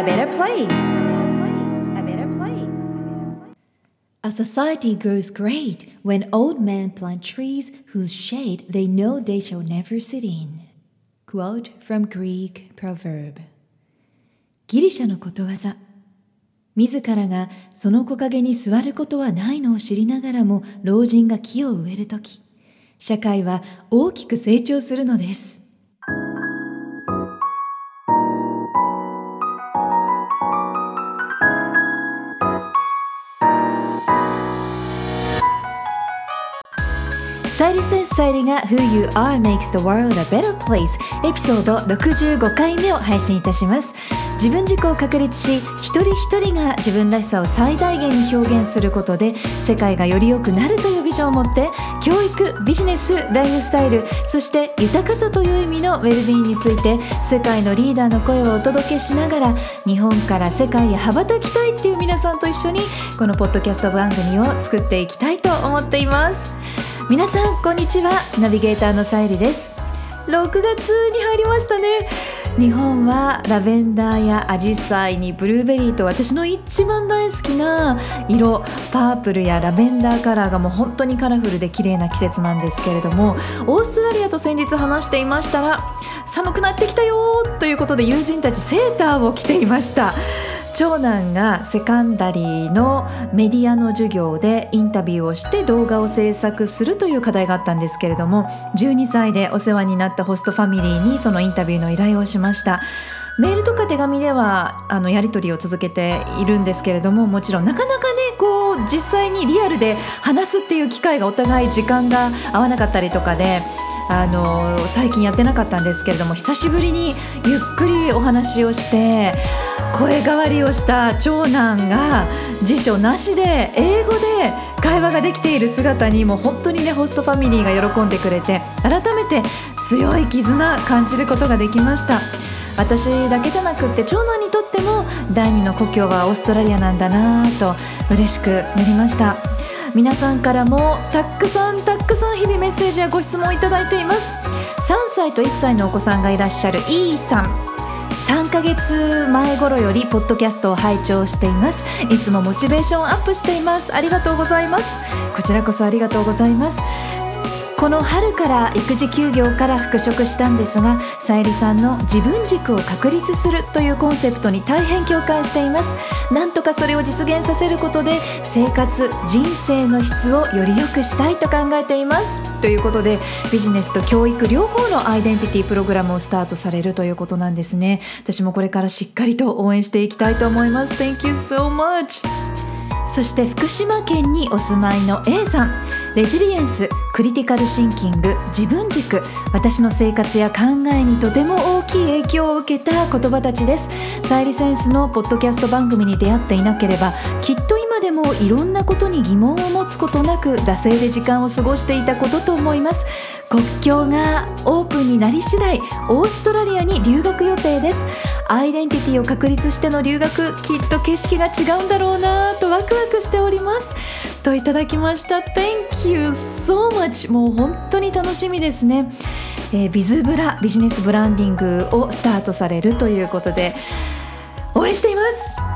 a better place. A better place. A society grows great when old men plant trees whose shade they know they shall never sit in. Quote from Greek proverb. ギリシャのことわざ。自らがその木陰に座ることはないのを知りながらも老人が木を植えるとき、社会は大きく成長するのです。さゆりが Who You Are Makes the World a Better Place エピソード65回目を配信いたします自分軸を確立し一人一人が自分らしさを最大限に表現することで世界がより良くなるというビジョンを持って教育ビジネスライフスタイルそして豊かさという意味のウェルビーについて世界のリーダーの声をお届けしながら日本から世界へ羽ばたきたいっていう皆さんと一緒にこのポッドキャスト番組を作っていきたいと思っています皆さんこんにちは。ナビゲーターのさゆりです。6月に入りましたね。日本はラベンダーやアジサイにブルーベリーと私の一番大好きな色パープルやラベンダーカラーがもう本当にカラフルで綺麗な季節なんですけれどもオーストラリアと先日話していましたら寒くなってきたよということで友人たちセーターを着ていました。長男がセカンダリーのメディアの授業でインタビューをして動画を制作するという課題があったんですけれども12歳でお世話になったホストファミリーにそのインタビューの依頼をしました。メールとか手紙ではあのやり取りを続けているんですけれどももちろんなかなかねこう実際にリアルで話すっていう機会がお互い時間が合わなかったりとかであの最近やってなかったんですけれども久しぶりにゆっくりお話をして声変わりをした長男が辞書なしで英語で会話ができている姿にも本当にねホストファミリーが喜んでくれて改めて強い絆感じることができました。私だけじゃなくって長男にとっても第二の故郷はオーストラリアなんだなと嬉しくなりました。皆さんからもたくさんたくさん日々メッセージやご質問いただいています。3歳と1歳のお子さんがいらっしゃるイーさん。3ヶ月前頃よりポッドキャストを拝聴しています。いつもモチベーションアップしています。ありがとうございます。こちらこそありがとうございます。この春から育児休業から復職したんですがさゆりさんの自分軸を確立するというコンセプトに大変共感しています。なんとかそれを実現させることで生活人生の質をより良くしたいと考えています。ということでビジネスと教育両方のアイデンティティプログラムをスタートされるということなんですね。私もこれからしっかりと応援していきたいと思います。Thank you so much! そして福島県にお住まいの A さん。レジリエンスクリティカルシンキング自分軸私の生活や考えにとても大きい影響を受けた言葉たちです。サイリセンスのポッドキャスト番組に出会っていなければきっと今でもいろんなことに疑問を持つことなく惰性で時間を過ごしていたことと思います。国境がオープンになり次第オーストラリアに留学予定です。アイデンティティを確立しての留学きっと景色が違うんだろうなとワクワクしております。といただきました。Thank you so much もう本当に楽しみですね、えー、ビズブラビジネスブランディングをスタートされるということで応援しています。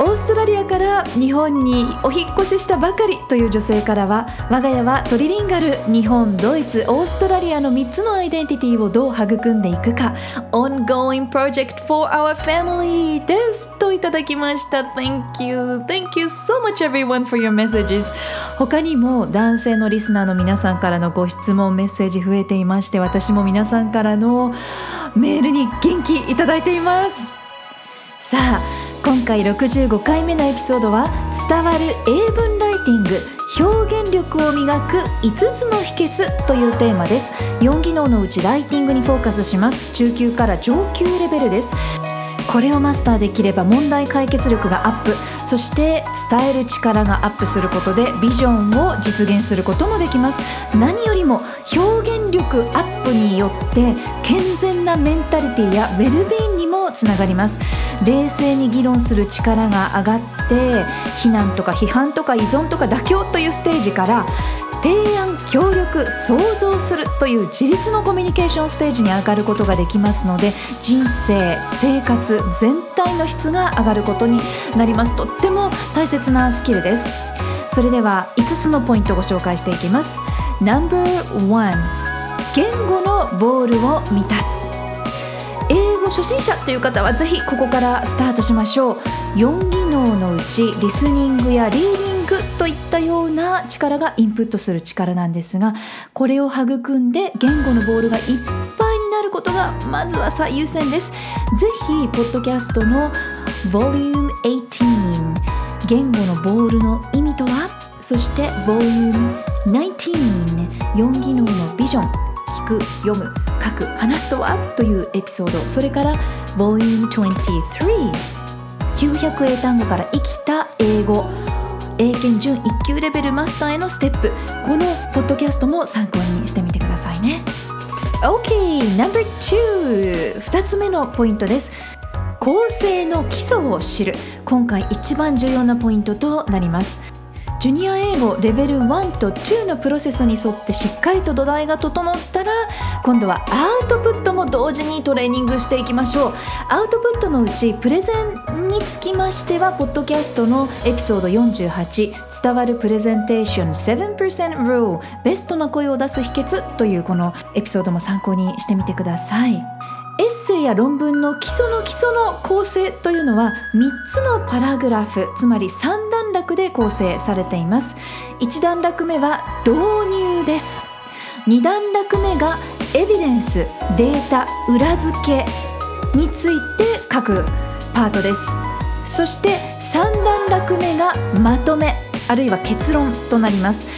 オーストラリアから日本にお引越ししたばかりという女性からは我が家はトリリンガル日本ドイツオーストラリアの3つのアイデンティティをどう育んでいくか。Ongoing project for our family ですといただきました。Thank you. Thank you so much everyone for your messages. 他にも男性のリスナーの皆さんからのご質問メッセージ増えていまして私も皆さんからのメールに元気いただいています。さあ今回65回目のエピソードは伝わる英文ライティング表現力を磨く5つの秘訣というテーマです。4技能のうちライティングにフォーカスします。中級から上級レベルです。これをマスターできれば問題解決力がアップ。そして伝える力がアップすることでビジョンを実現することもできます。何よりも表現力アップによって健全なメンタリティやウェルビーンもつながります。冷静に議論する力が上がって非難とか批判とか依存とか妥協というステージから提案協力想像するという自立のコミュニケーションステージに上がることができますので人生生活全体の質が上がることになります。とっても大切なスキルです。それでは5つのポイントをご紹介していきます。No.1 言語のボールを満たす。英語初心者という方はぜひここからスタートしましょう。4技能のうちリスニングやリーディングといったような力がインプットする力なんですがこれを育んで言語のボールがいっぱいになることがまずは最優先です。ぜひポッドキャストの Vol.18 言語のボールの意味とは？そして Vol.19 4技能のビジョン聞く読む。書く話すとはというエピソードそれから Volume 23900英単語から生きた英語。英検準1級レベルマスターへのステップ。このポッドキャストも参考にしてみてくださいね。OK No.2 2つ目のポイントです。構成の基礎を知る。今回一番重要なポイントとなります。ジュニア英語レベル1と2のプロセスに沿ってしっかりと土台が整ったら今度はアウトプットも同時にトレーニングしていきましょう。アウトプットのうちプレゼンにつきましてはポッドキャストのエピソード48伝わるプレゼンテーション7% rule ベストな声を出す秘訣というこのエピソードも参考にしてみてください。エッセイや論文の基礎の基礎の構成というのは3つのパラグラフつまり3段落で構成されています。1段落目は導入です。2段落目がエビデンスデータ裏付けについて書くパートです。そして3段落目がまとめあるいは結論となります。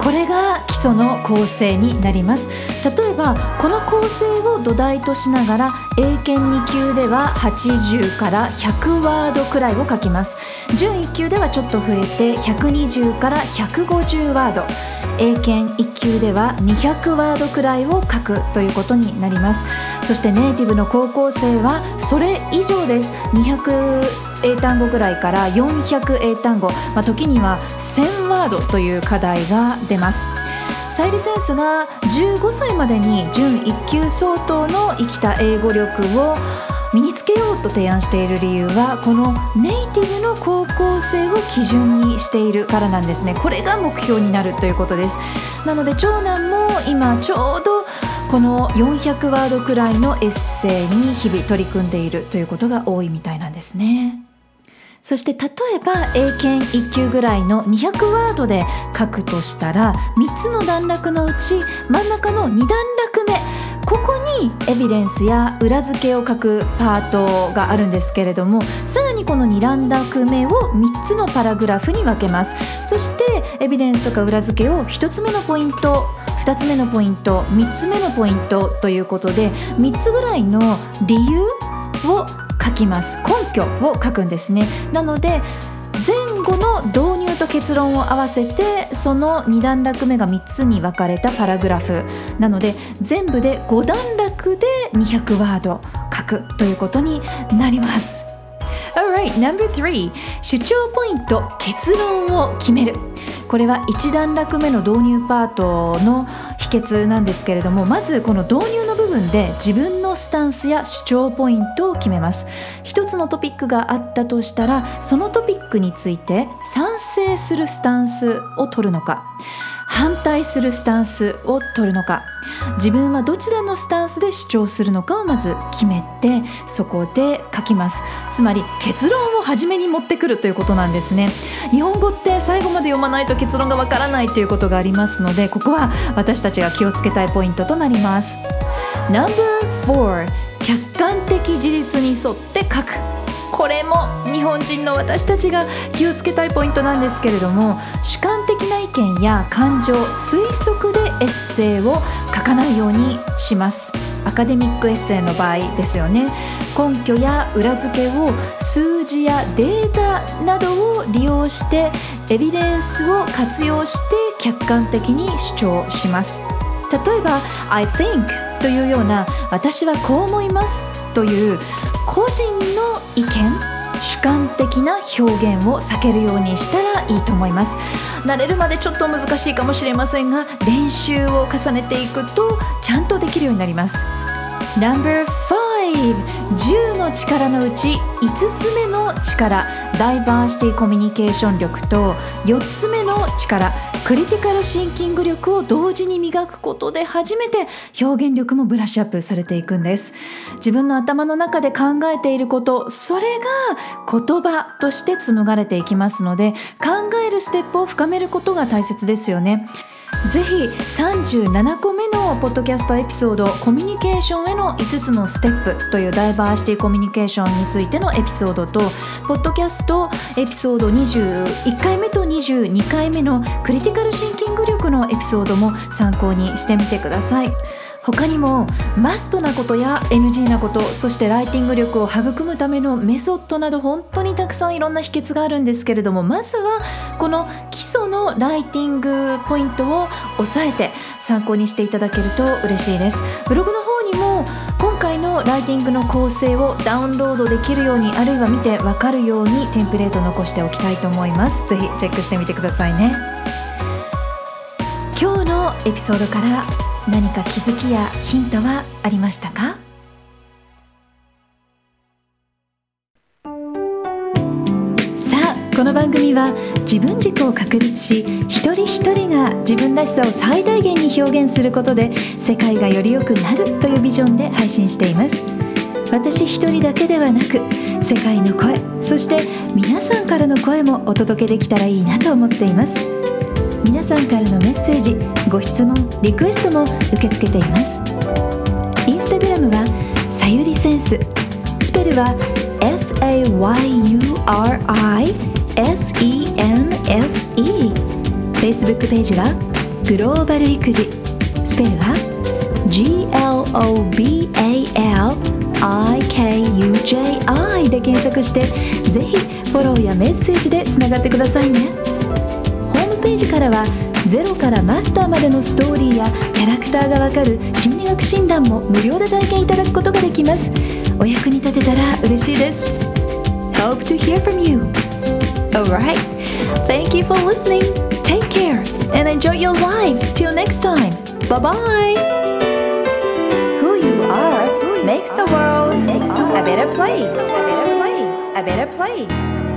これが基礎の構成になります。例えばこの構成を土台としながら英検2級では80から100ワードくらいを書きます。準1級ではちょっと増えて120から150ワード。英検1級では200ワードくらいを書くということになります。そしてネイティブの高校生はそれ以上です。200英単語ぐらいから400英単語、まあ、時には1000ワードという課題が出ます。サイリセンスが15歳までに準1級相当の生きた英語力を身につけようと提案している理由はこのネイティブの高校生を基準にしているからなんですね。これが目標になるということです。なので長男も今ちょうどこの400ワードくらいのエッセイに日々取り組んでいるということが多いみたいなんですね。そして例えば英検1級ぐらいの200ワードで書くとしたら3つの段落のうち真ん中の2段落目ここにエビデンスや裏付けを書くパートがあるんですけれどもさらにこの2段落目を3つのパラグラフに分けます。そしてエビデンスとか裏付けを1つ目のポイント2つ目のポイント3つ目のポイントということで3つぐらいの理由を書きます。根拠を書くんですね。なので前後の導入と結論を合わせてその2段落目が3つに分かれたパラグラフ。なので全部で5段落で200ワード書くということになります。Alright, number three. 主張ポイント結論を決める。これは1段落目の導入パートの秘訣なんですけれどもまずこの導入の部分で自分ののスタンスや主張ポイントを決めます。一つのトピックがあったとしたらそのトピックについて賛成するスタンスを取るのか反対するスタンスを取るのか自分はどちらのスタンスで主張するのかをまず決めてそこで書きます。つまり結論を初めに持ってくるということなんですね。日本語って最後まで読まないと結論がわからないということがありますのでここは私たちが気をつけたいポイントとなります。No.4 客観的事実に沿って書く。これも日本人の私たちが気をつけたいポイントなんですけれども主観的な意見や感情推測でエッセイを書かないようにします。アカデミックエッセイの場合ですよね。根拠や裏付けを数字やデータなどを利用してエビデンスを活用して客観的に主張します。例えば「I think」というような「私はこう思います」という個人の意見主観的な表現を避けるようにしたらいいと思います。慣れるまでちょっと難しいかもしれませんが練習を重ねていくとちゃんとできるようになります。Number 10の力のうち5つ目の力。ダイバーシティコミュニケーション力と4つ目の力。クリティカルシンキング力を同時に磨くことで初めて表現力もブラッシュアップされていくんです。自分の頭の中で考えていることそれが言葉として紡がれていきますので考えるステップを深めることが大切ですよね。ぜひ37個目のポッドキャストエピソードコミュニケーションへの5つのステップというダイバーシティコミュニケーションについてのエピソードとポッドキャストエピソード21回目と22回目のクリティカルシンキング力のエピソードも参考にしてみてください。他にもマストなことや NG なことそしてライティング力を育むためのメソッドなど本当にたくさんいろんな秘訣があるんですけれどもまずはこの基礎のライティングポイントを押さえて参考にしていただけると嬉しいです。ブログの方にも今回のライティングの構成をダウンロードできるようにあるいは見てわかるようにテンプレート残しておきたいと思います。ぜひチェックしてみてくださいね。今日のエピソードから何か気づきやヒントはありましたか？さあこの番組は自分軸を確立し一人一人が自分らしさを最大限に表現することで世界がより良くなるというビジョンで配信しています。私一人だけではなく世界の声そして皆さんからの声もお届けできたらいいなと思っています。皆さんからのメッセージご質問リクエストも受け付けています。インスタグラムはさゆりセンス。スペルは SAYURISENSE Facebook ページはグローバル育児。スペルは GLOBALIKUJI で検索してぜひフォローやメッセージでつながってくださいね。ページからはゼロからマスターまでのストーリーやキャラクターがわかる心理学診断も無料で体験いただくことができますお役に立てたら嬉しいです Hope to hear from you Alright Thank you for listening Take care and enjoy your life Till next time Bye bye Who you are makes the world a better place. A better place. A better place.